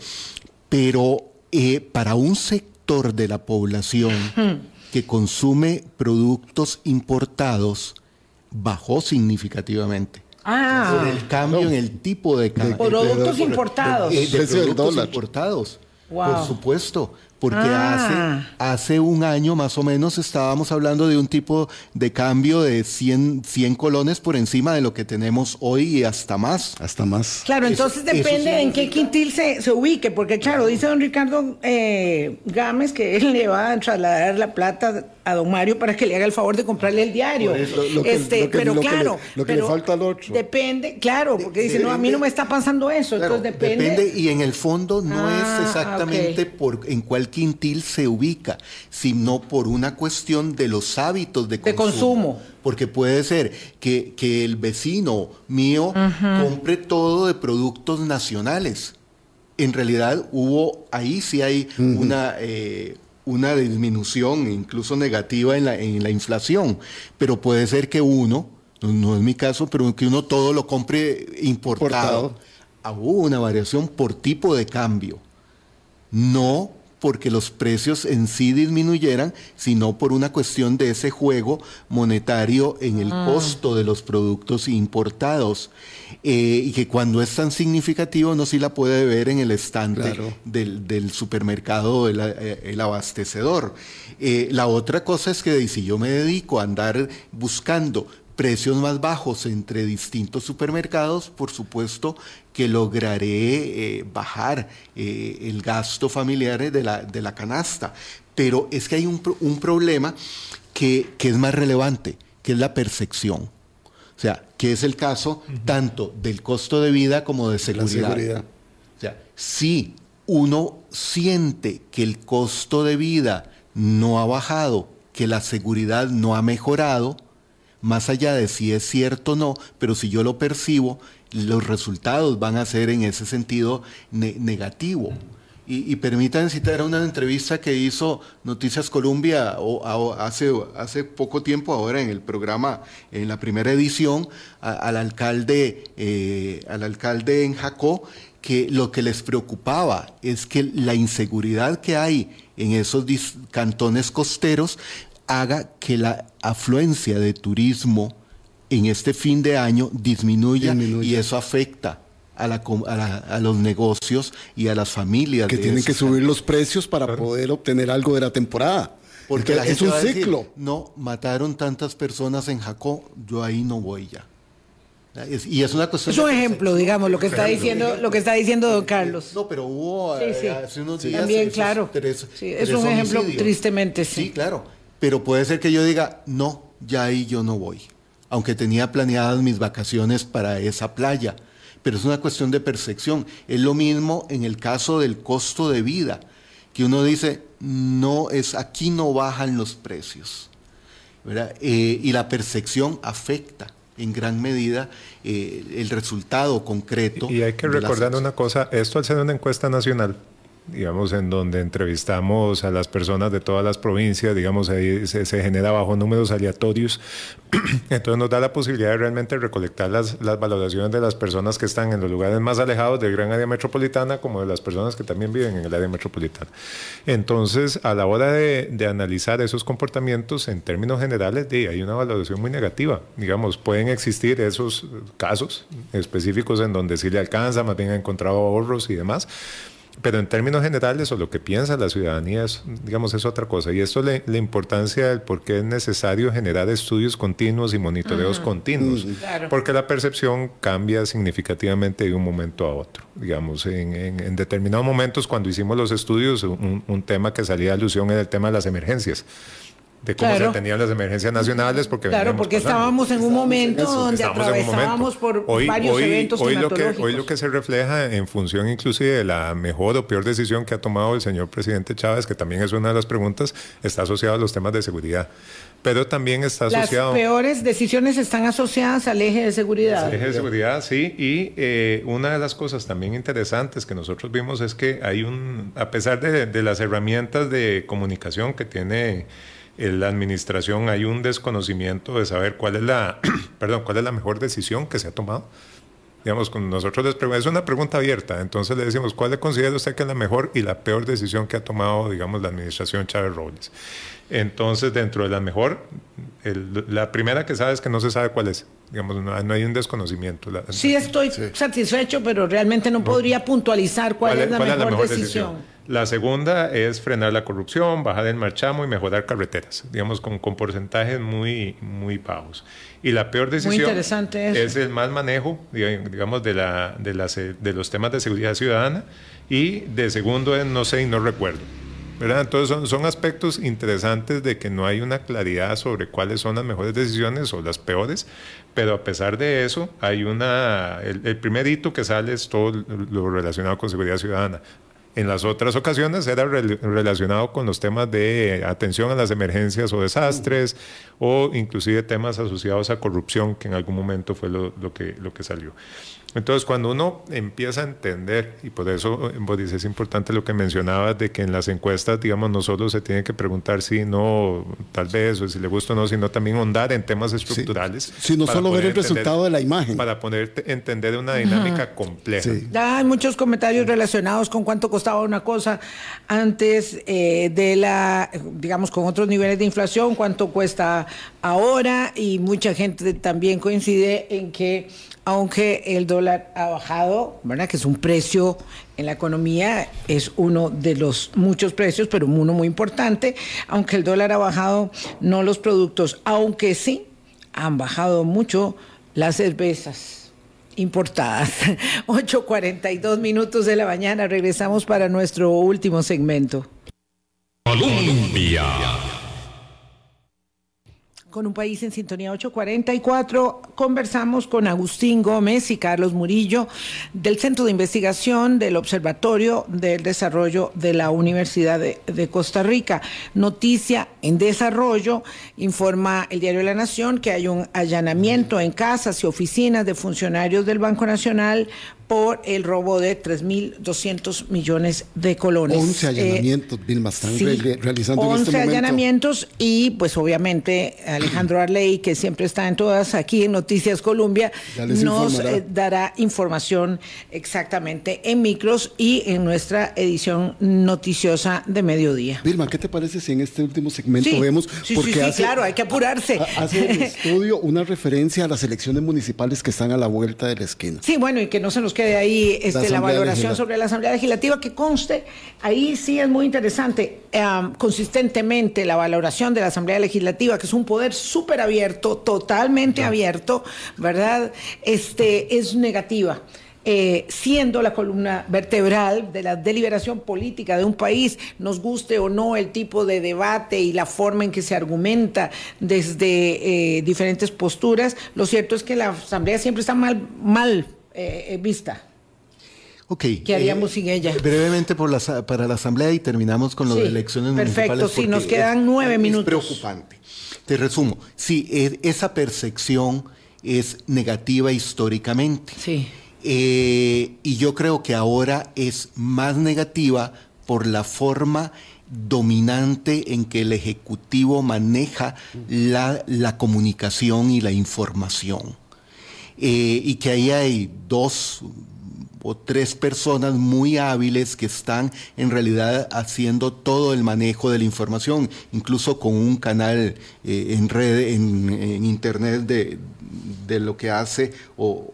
Pero eh, para un sector de la población que consume productos importados bajó significativamente. Ah, por el cambio no. en el tipo de cambio. Productos de, importados. De, de, de productos importados. Wow. Por supuesto, porque ah. hace, hace un año más o menos estábamos hablando de un tipo de cambio de 100, 100 colones por encima de lo que tenemos hoy y hasta más. Hasta más. Claro, entonces depende sí, en qué quintil se, se, ubique, porque claro, dice don Ricardo eh, Gámez que él le va a trasladar la plata a don Mario para que le haga el favor de comprarle el diario. Lo, lo que, este, lo que, pero claro, que le, lo que pero le falta al otro. Depende, claro, porque dice, no, a mí no me está pasando eso, claro, entonces depende. Depende y en el fondo no Ah, es exactamente ok. por en cuál quintil se ubica, sino por una cuestión de los hábitos de De consumo. consumo. Porque puede ser que, que el vecino mío compre todo de productos nacionales. En realidad hubo, ahí sí hay una, eh, una disminución, incluso negativa en la, en la inflación. Pero puede ser que uno, no, no es mi caso, pero que uno todo lo compre importado. Importado. Ah, Hubo una variación por tipo de cambio, no porque los precios en sí disminuyeran, sino por una cuestión de ese juego monetario en el Mm. costo de los productos importados. Eh, y que cuando es tan significativo no sí la puede ver en el estante Claro. del, del supermercado, el, eh, el abastecedor. Eh, la otra cosa es que si yo me dedico a andar buscando precios más bajos entre distintos supermercados, por supuesto que lograré eh, bajar eh, el gasto familiar de la, de la canasta. Pero es que hay un, un problema que, que es más relevante, que es la percepción. O sea, que es el caso tanto del costo de vida como de La seguridad. seguridad. O sea, si uno siente que el costo de vida no ha bajado, que la seguridad no ha mejorado, más allá de si es cierto o no, pero si yo lo percibo, los resultados van a ser en ese sentido ne- negativo. Y, y permítanme citar una entrevista que hizo Noticias Colombia hace, hace poco tiempo, ahora en el programa, en la primera edición, al, alcalde, eh, al alcalde en Jacó, que lo que les preocupaba es que la inseguridad que hay en esos cantones costeros haga que la afluencia de turismo en este fin de año disminuya, Disminuya. y eso afecta a, la a la- a los negocios y a las familias. Que tienen que subir los precios para poder obtener algo de la temporada. Porque la es gente un va a decir, ciclo. no, mataron tantas personas en Jacó, yo ahí no voy ya. Es- y es una cuestión Es un ejemplo, digamos, lo que está diciendo, lo que está diciendo don Carlos. No, pero hubo Sí, eh, sí. hace unos días. También, esos claro. tres- Sí, es tres un ejemplo, tristemente, sí. Sí, claro. Pero puede ser que yo diga, no, ya ahí yo no voy. Aunque tenía planeadas mis vacaciones para esa playa. Pero es una cuestión de percepción. Es lo mismo en el caso del costo de vida, que uno dice, no es, aquí no bajan los precios. ¿verdad? Eh, y la percepción afecta en gran medida eh, el resultado concreto. Y hay que recordar una cosa, esto al ser una encuesta nacional, digamos, en donde entrevistamos a las personas de todas las provincias, digamos, ahí se, se genera bajo números aleatorios, entonces nos da la posibilidad de realmente recolectar las, las valoraciones de las personas que están en los lugares más alejados del gran área metropolitana, como de las personas que también viven en el área metropolitana. Entonces, a la hora de, de analizar esos comportamientos, en términos generales, de, hay una valoración muy negativa. Digamos, pueden existir esos casos específicos en donde sí le alcanza, más bien ha encontrado ahorros y demás. Pero en términos generales, o lo que piensa la ciudadanía, es, digamos, es otra cosa. Y esto es la, la importancia del por qué es necesario generar estudios continuos y monitoreos continuos. Claro. Porque la percepción cambia significativamente de un momento a otro. Digamos, en, en- en determinados momentos, cuando hicimos los estudios, un, un tema que salía a alusión era el tema de las emergencias. De cómo Claro. se tenían las emergencias nacionales. Porque Claro, porque pasando. estábamos en un momento donde atravesábamos momento. por varios eventos hoy lo que. Hoy lo que se refleja en función inclusive de la mejor o peor decisión que ha tomado el señor presidente Chávez, que también es una de las preguntas, está asociado a los temas de seguridad. Pero también está Las asociado... peores decisiones están asociadas al eje de seguridad. El eje de seguridad, sí. Y eh, una de las cosas también interesantes que nosotros vimos es que hay un, a pesar de, de las herramientas de comunicación que tiene eh, la administración, hay un desconocimiento de saber cuál es la, perdón, cuál es la mejor decisión que se ha tomado. Digamos, con nosotros les preguntamos, es una pregunta abierta, entonces le decimos, ¿cuál le considera usted que es la mejor y la peor decisión que ha tomado, digamos, la administración Chávez Robles? Entonces, dentro de la mejor, el- la primera que sabe es que no se sabe cuál es. Digamos, no, no hay un desconocimiento. La- Sí estoy satisfecho, pero realmente no podría puntualizar cuál, es la mejor, decisión. La segunda es frenar la corrupción, bajar el marchamo y mejorar carreteras, digamos, con, con porcentajes muy, muy bajos. Y la peor decisión es el mal manejo, diga- digamos, de, la, de, las, eh, de los temas de seguridad ciudadana. Y de segundo es no sé y no recuerdo. ¿verdad? Entonces son, son aspectos interesantes de que no hay una claridad sobre cuáles son las mejores decisiones o las peores, pero a pesar de eso hay una, el, el primer hito que sale es todo lo relacionado con seguridad ciudadana. En las otras ocasiones era rel- relacionado con los temas de atención a las emergencias o desastres o inclusive temas asociados a corrupción, que en algún momento fue lo que, lo que salió. Entonces, cuando uno empieza a entender, y por eso vos dices, es importante lo que mencionabas, de que en las encuestas, digamos, no solo se tiene que preguntar si no, tal vez, o si le gusta o no, sino también ahondar en temas estructurales. Sí, no solo ver el resultado de la imagen. Para poder entender una dinámica compleja. Hay muchos comentarios relacionados con cuánto costaba una cosa antes eh, de la, digamos, con otros niveles de inflación, cuánto cuesta ahora, y mucha gente también coincide en que aunque el dólar ha bajado, ¿verdad? Que es un precio en la economía, es uno de los muchos precios, pero uno muy importante. Aunque el dólar ha bajado, no los productos, aunque sí han bajado mucho las cervezas importadas. 8.42 minutos de la mañana, regresamos para nuestro último segmento. Con un país en sintonía 844. Conversamos con Agustín Gómez y Carlos Murillo del Centro de Investigación del Observatorio del Desarrollo de la Universidad de, de, Costa Rica. Noticia en desarrollo, informa el diario La Nación que hay un allanamiento en casas y oficinas de funcionarios del Banco Nacional por el robo de 3.200 millones de colones. 11 allanamientos, eh, Vilma, están sí, realizando 11 en este momento. allanamientos y pues obviamente Alejandro Arley, que siempre está en todas aquí en Noticias Colombia, nos eh, dará información exactamente en micros y en nuestra edición noticiosa de mediodía. Vilma, ¿qué te parece si en este último segmento sí, vemos? Sí, porque sí, hace, claro, hay que apurarse. Hace el estudio una referencia a las elecciones municipales que están a la vuelta de la esquina. Sí, bueno, y que no se nos quede ahí este, la, la valoración sobre la Asamblea Legislativa, que conste, ahí sí es muy interesante, um, consistentemente la valoración de la Asamblea Legislativa, que es un poder súper abierto, totalmente no. abierto, ¿verdad? Este, es negativa. Eh, siendo la columna vertebral de la deliberación política de un país, nos guste o no el tipo de debate y la forma en que se argumenta desde eh, diferentes posturas, lo cierto es que la Asamblea siempre está mal, mal eh, vista. Ok. ¿Qué haríamos eh, sin ella? Brevemente por la, para la Asamblea y terminamos con lo sí, de elecciones perfecto, municipales. Perfecto, sí, nos quedan nueve es, minutos. Es preocupante. Te resumo. Sí, es, esa percepción es negativa históricamente. Sí. Eh, y yo creo que ahora es más negativa por la forma dominante en que el Ejecutivo maneja la, la comunicación y la información. Eh, y que ahí hay dos o tres personas muy hábiles que están en realidad haciendo todo el manejo de la información, incluso con un canal eh, en red, en, internet de, de, lo que hace o,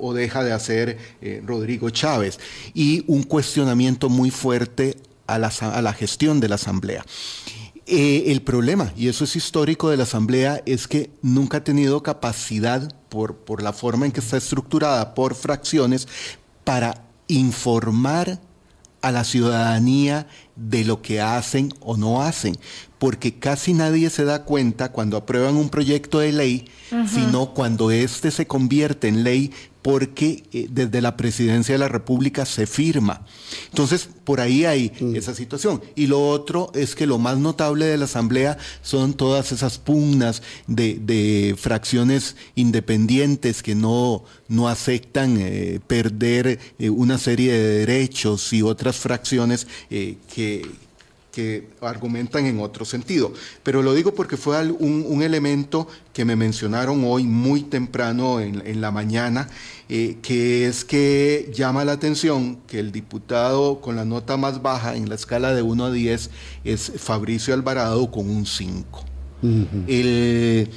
o deja de hacer eh, Rodrigo Chávez. Y un cuestionamiento muy fuerte a la, a la gestión de la Asamblea. Eh, el problema, y eso es histórico de la Asamblea, es que nunca ha tenido capacidad, por, por la forma en que está estructurada, por fracciones, para informar a la ciudadanía de lo que hacen o no hacen, porque casi nadie se da cuenta cuando aprueban un proyecto de ley, uh -huh. sino cuando éste se convierte en ley porque eh, desde la presidencia de la República se firma. Entonces, por ahí hay mm. esa situación. Y lo otro es que lo más notable de la Asamblea son todas esas pugnas de, de fracciones independientes que no, no aceptan eh, perder eh, una serie de derechos y otras fracciones que que argumentan en otro sentido. Pero lo digo porque fue un, un elemento que me mencionaron hoy muy temprano en, en la mañana, eh, que es que llama la atención que el diputado con la nota más baja en la escala de 1 a 10 es Fabricio Alvarado con un 5. Uh -huh. el,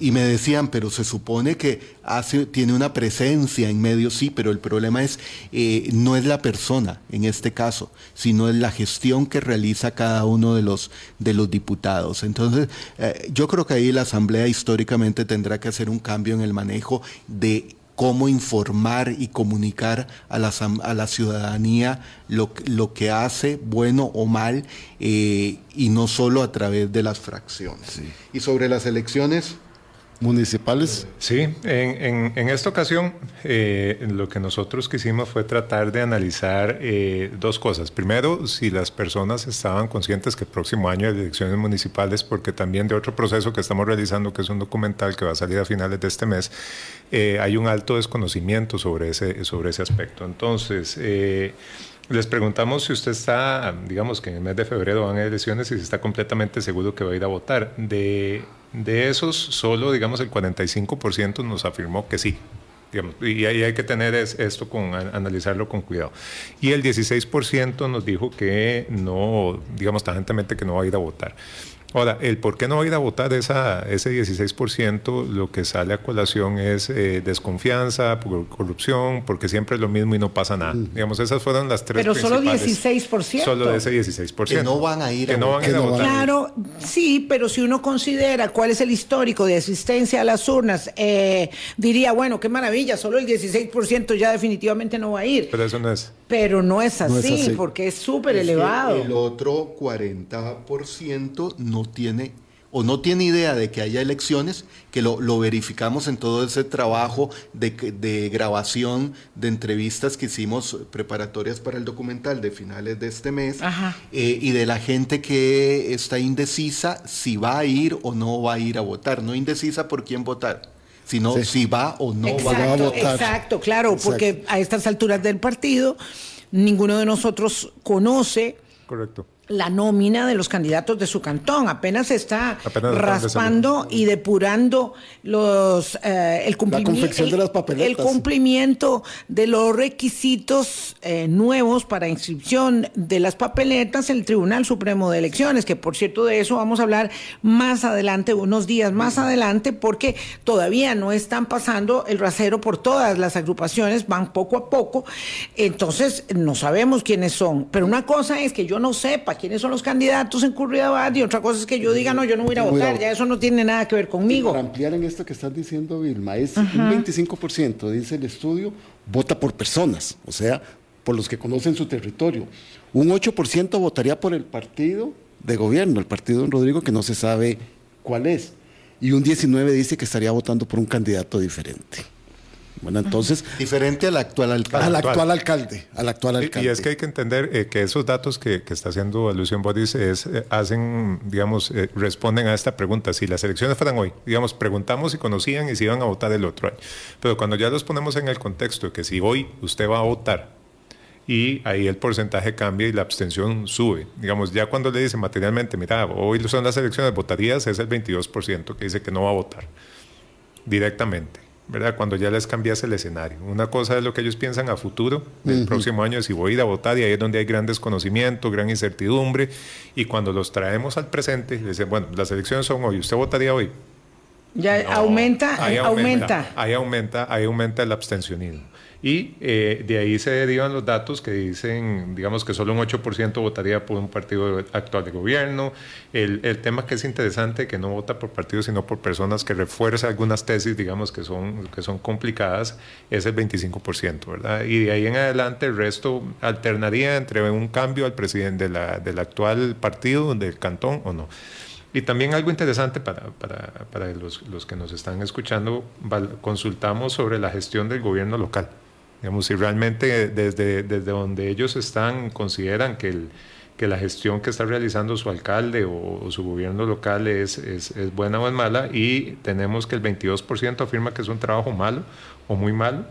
y me decían, pero se supone que hace, tiene una presencia en medio, sí, pero el problema es, eh, no es la persona en este caso, sino es la gestión que realiza cada uno de los, de los diputados. Entonces, eh, yo creo que ahí la Asamblea históricamente tendrá que hacer un cambio en el manejo de cómo informar y comunicar a la, a la ciudadanía lo, lo, que hace, bueno o mal, eh, y no solo a través de las fracciones. Sí. Y sobre las elecciones, municipales. Sí, en, en, esta ocasión eh, lo que nosotros quisimos fue tratar de analizar eh, dos cosas. Primero, si las personas estaban conscientes que el próximo año hay elecciones municipales, porque también de otro proceso que estamos realizando, que es un documental que va a salir a finales de este mes, eh, hay un alto desconocimiento sobre ese, sobre ese aspecto. Entonces, les preguntamos si usted está, digamos que en el mes de febrero van a elecciones y si está completamente seguro que va a ir a votar. De, de esos, solo, digamos, el 45% nos afirmó que sí. y ahí hay que tener esto con analizarlo con cuidado. Y el 16% nos dijo que no, digamos, tajantemente que no va a ir a votar. Ahora, el por qué no va a ir a votar esa, ese 16%, lo que sale a colación es eh, desconfianza, corrupción, porque siempre es lo mismo y no pasa nada. Mm. Digamos, esas fueron las tres Pero solo 16%. Solo de ese 16%. Que no van a ir, a, no votar. Claro, sí, pero si uno considera cuál es el histórico de asistencia a las urnas, eh, diría, bueno, qué maravilla, solo el 16% ya definitivamente no va a ir. Pero eso no es. Pero no es así, porque es súper elevado. El otro 40% no tiene o no tiene idea de que haya elecciones, que lo, verificamos en todo ese trabajo de, grabación de entrevistas que hicimos preparatorias para el documental de finales de este mes, eh, y de la gente que está indecisa si va a ir o no va a ir a votar, no indecisa por quién votar sino si va o no va a votar. Exacto, claro, porque a estas alturas del partido ninguno de nosotros conoce Correcto la nómina de los candidatos de su cantón. Apenas está raspando y depurando los eh, el, cumplimiento, de las el cumplimiento de los requisitos eh, nuevos para inscripción de las papeletas en el Tribunal Supremo de Elecciones, que por cierto de eso vamos a hablar más adelante, unos días más adelante, porque todavía no están pasando el rasero por todas las agrupaciones, van poco a poco, entonces no sabemos quiénes son. Pero una cosa es que yo no sepa quiénes son los candidatos en Curridabat y otra cosa es que yo diga, no, yo no voy a ir a votar, ya eso no tiene nada que ver conmigo. para ampliar en esto que estás diciendo, Vilma, es un 25%, dice el estudio, vota por personas, o sea, por los que conocen su territorio. Un 8% votaría por el partido de gobierno, el partido de Rodrigo, que no se sabe cuál es. Y un 19% dice que estaría votando por un candidato diferente. Bueno, entonces... Diferente al actual alcalde. Al actual alcalde, al actual alcalde. Y, es que hay que entender eh, que esos datos que, está haciendo alusión Bodis es, eh, hacen, digamos, eh, responden a esta pregunta. Si las elecciones fueran hoy, digamos, preguntamos si conocían y si iban a votar el otro año. Pero cuando ya los ponemos en el contexto de que si hoy usted va a votar y ahí el porcentaje cambia y la abstención sube. Digamos, ya cuando le dicen materialmente, mira, hoy son las elecciones, votarías, es el 22% que dice que no va a votar directamente. ¿Verdad? Cuando ya les cambias el escenario. Una cosa es lo que ellos piensan a futuro, el próximo año, si voy a ir a votar, y ahí es donde hay gran desconocimiento, gran incertidumbre, y cuando los traemos al presente, les dicen, bueno, las elecciones son hoy, ¿usted votaría hoy? Ya aumenta, ahí aumenta, Ahí aumenta, ahí aumenta el abstencionismo. Y eh, de ahí se derivan los datos que dicen, digamos que solo un 8% votaría por un partido actual de gobierno. El, tema que es interesante, que no vota por partidos, sino por personas que refuerzan algunas tesis, digamos, que son, que son complicadas, es el 25%, ¿verdad? Y de ahí en adelante el resto alternaría entre un cambio al presidente de del actual partido, del cantón o no. Y también algo interesante para, para, para los, los, que nos están escuchando, consultamos sobre la gestión del gobierno local. Digamos, si realmente desde, desde donde ellos están consideran que, el, que la gestión que está realizando su alcalde o, su gobierno local es, es, es, buena o es mala, y tenemos que el 22% afirma que es un trabajo malo o muy malo,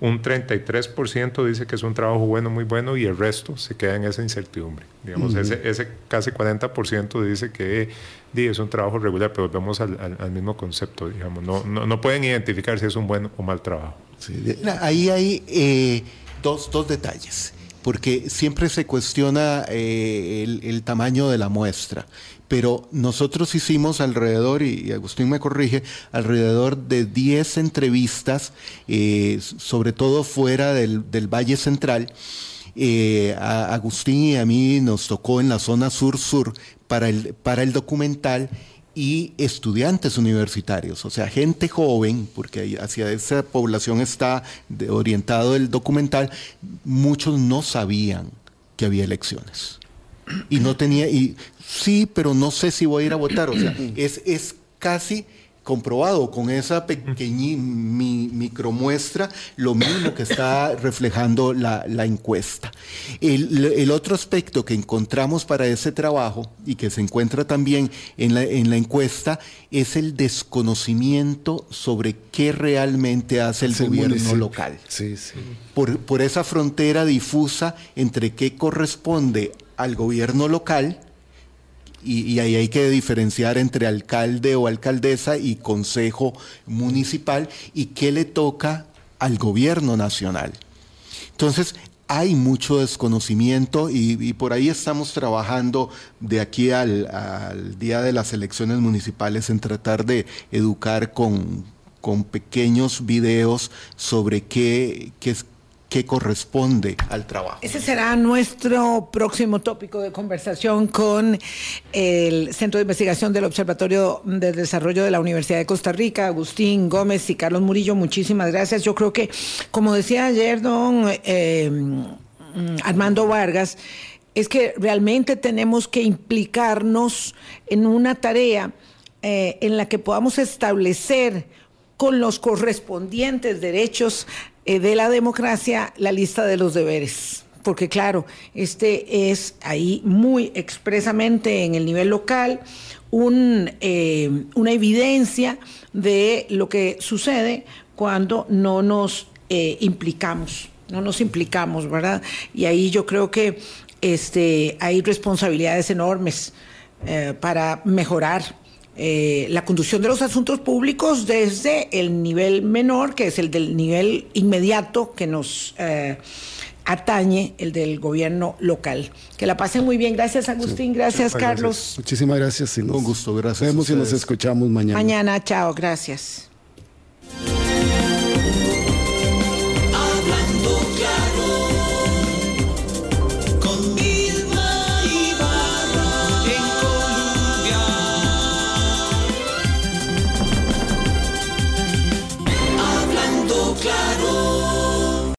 un 33% dice que es un trabajo bueno, muy bueno, y el resto se queda en esa incertidumbre. Digamos, ese, ese, casi 40% dice que es un trabajo regular, pero volvemos al, al, mismo concepto, digamos, no, no, no pueden identificar si es un buen o mal trabajo. Ahí hay eh, dos, dos, detalles, porque siempre se cuestiona eh, el, tamaño de la muestra, pero nosotros hicimos alrededor, y, Agustín me corrige, alrededor de 10 entrevistas, eh, sobre todo fuera del, del Valle Central. a Agustín y a mí nos tocó en la zona sur-sur para el, para el documental y estudiantes universitarios, o sea, gente joven, porque hacia esa población está orientado el documental, muchos no sabían que había elecciones. Y no tenía, y sí, pero no sé si voy a ir a votar. O sea, es, es casi comprobado con esa pequeña micromuestra lo mismo que está reflejando la, encuesta. El, otro aspecto que encontramos para ese trabajo y que se encuentra también en la, en la encuesta es el desconocimiento sobre qué realmente hace el gobierno local. Por, por esa frontera difusa entre qué corresponde al gobierno local y, ahí hay que diferenciar entre alcalde o alcaldesa y consejo municipal y qué le toca al gobierno nacional. Entonces, hay mucho desconocimiento y, por ahí estamos trabajando de aquí al, día de las elecciones municipales en tratar de educar con, con pequeños videos sobre qué, qué, que corresponde al trabajo. Ese será nuestro próximo tópico de conversación con el Centro de Investigación del Observatorio de Desarrollo de la Universidad de Costa Rica, Agustín Gómez y Carlos Murillo. Muchísimas gracias. Yo creo que, como decía ayer don eh, Armando Vargas, es que realmente tenemos que implicarnos en una tarea eh, en la que podamos establecer con los correspondientes derechos eh, de la democracia la lista de los deberes. Porque claro, este es ahí muy expresamente en el nivel local un, eh, una evidencia de lo que sucede cuando no nos eh, implicamos, no nos implicamos, ¿verdad? Y ahí yo creo que este, hay responsabilidades enormes para mejorar eh, la conducción de los asuntos públicos desde el nivel menor, que es el del nivel inmediato que nos eh, atañe, el del gobierno local. Que la pasen muy bien. Gracias, Agustín. Gracias, Carlos. Muchísimas gracias. Un gusto. Gracias. Nos vemos y nos escuchamos mañana. Mañana, chao. Gracias.